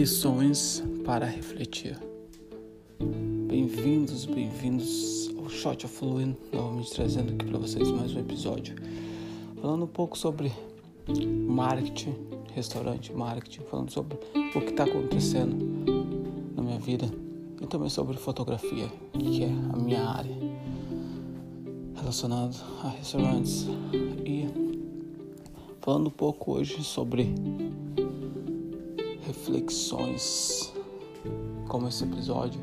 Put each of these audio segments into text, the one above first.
Lições para refletir. Bem-vindos, bem-vindos ao Shot of Fluid, novamente trazendo aqui para vocês mais um episódio. Falando um pouco sobre marketing, restaurante, marketing, falando sobre o que está acontecendo na minha vida e também sobre fotografia, que é a minha área relacionada a restaurantes e falando um pouco hoje sobre reflexões, como esse episódio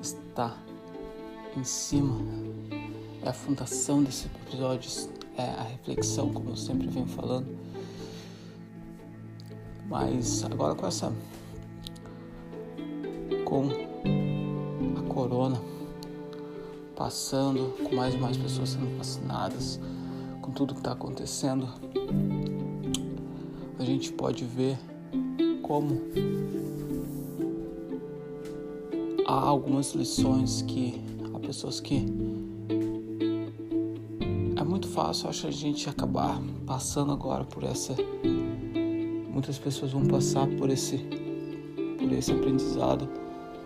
está em cima, é a fundação desse episódio, é a reflexão, como eu sempre venho falando. Mas agora com essa. com a corona passando, com mais e mais pessoas sendo vacinadas, com tudo que está acontecendo, a gente pode ver como. Há algumas lições que há pessoas que é muito fácil acho a gente acabar passando agora por essa. Muitas pessoas vão passar por esse por esse aprendizado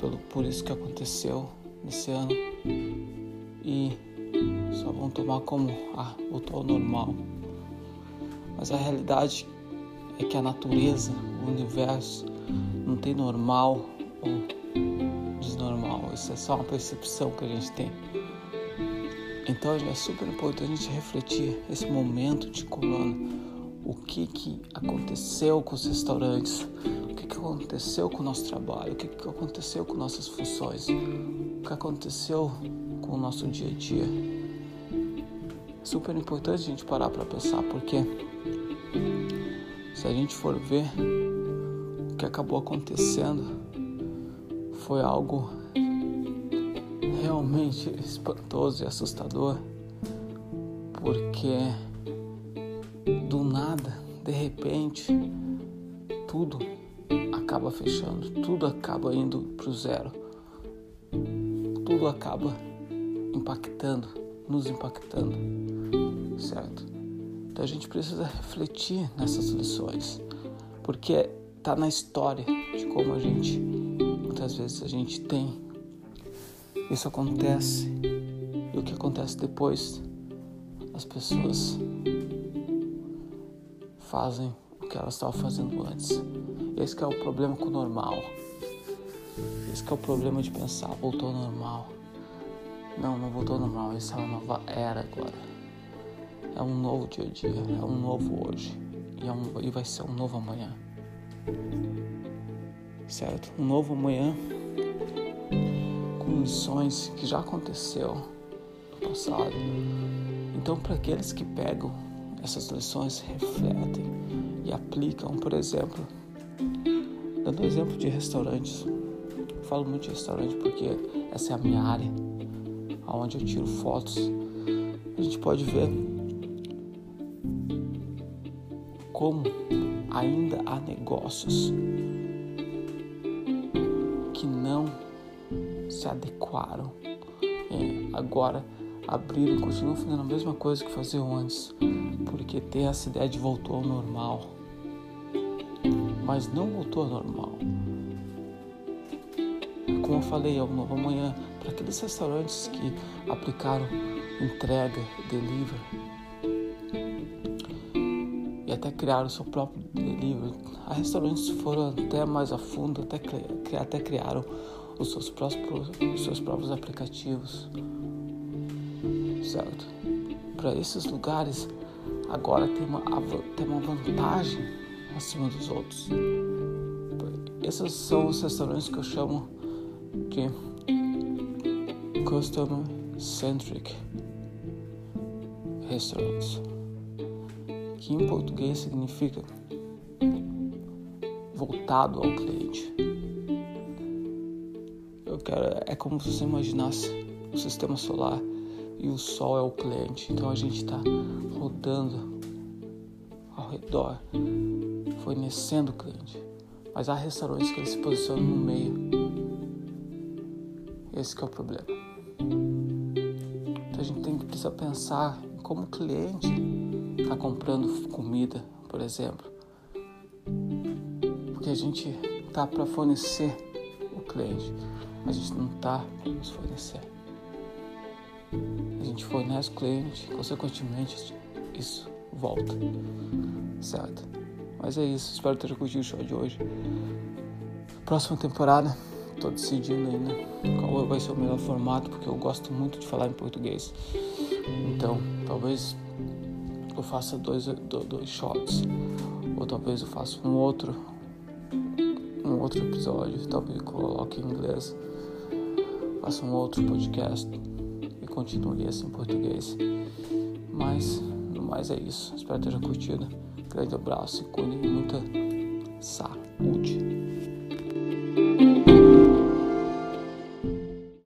pelo por isso que aconteceu nesse ano. E só vão tomar como ah voltou ao normal. Mas a realidade é que a natureza universo não tem normal ou desnormal. Isso é só uma percepção que a gente tem. Então é super importante a gente refletir esse momento de corona. O que, que aconteceu com os restaurantes? O que, que aconteceu com o nosso trabalho? O que, que aconteceu com nossas funções? O que aconteceu com o nosso dia a dia? Super importante a gente parar para pensar, porque se a gente for ver que acabou acontecendo, foi algo realmente espantoso e assustador, porque do nada, de repente, tudo acaba fechando, tudo acaba indo para o zero, tudo acaba impactando, nos impactando, certo? Então a gente precisa refletir nessas lições, porque está na história de como a gente, muitas vezes a gente tem, isso acontece e o que acontece depois, as pessoas fazem o que elas estavam fazendo antes. Esse é o problema com o normal. Esse é o problema de pensar, voltou ao normal. Não, não voltou ao normal, essa é uma nova era agora. É um novo dia a dia, é um novo hoje e, é um, e vai ser um novo amanhã. Certo? Um novo amanhã com lições que já aconteceu no passado. Então, para aqueles que pegam essas lições, refletem e aplicam, por exemplo, dando exemplo de restaurantes. Eu falo muito de restaurante porque essa é a minha área, onde eu tiro fotos. A gente pode ver como ainda há negócios que não se adequaram. É, agora abriram, continuam fazendo a mesma coisa que faziam antes, porque tem essa ideia de voltou ao normal. Mas não voltou ao normal. Como eu falei, é um novo amanhã. Para aqueles restaurantes que aplicaram entrega, delivery, e até criaram seu próprio delivery. Há restaurantes foram até mais a fundo, até, até criaram os seus, próprios, os seus próprios aplicativos. Certo? Para esses lugares, agora tem uma, tem uma vantagem acima dos outros. Esses são os restaurantes que eu chamo de Customer Centric Restaurants que em português significa voltado ao cliente. Eu quero, é como se você imaginasse o sistema solar e o Sol é o cliente. Então a gente está rodando ao redor, fornecendo o cliente. Mas há restaurantes que eles se posicionam no meio. Esse é o problema. Então a gente tem que precisar pensar como cliente está comprando comida, por exemplo. Porque a gente tá para fornecer o cliente. A gente não tá para nos fornecer. A gente fornece o cliente, consequentemente isso volta. Certo? Mas é isso, espero ter curtido o show de hoje. Próxima temporada, tô decidindo ainda qual vai ser o melhor formato, porque eu gosto muito de falar em português. Então, talvez eu faça dois, dois shots, ou talvez eu faça um outro, um outro episódio, talvez coloque em inglês, faça um outro podcast e continue assim em português. Mas, no mais é isso. Espero ter curtido. Grande abraço e cuide muita saúde.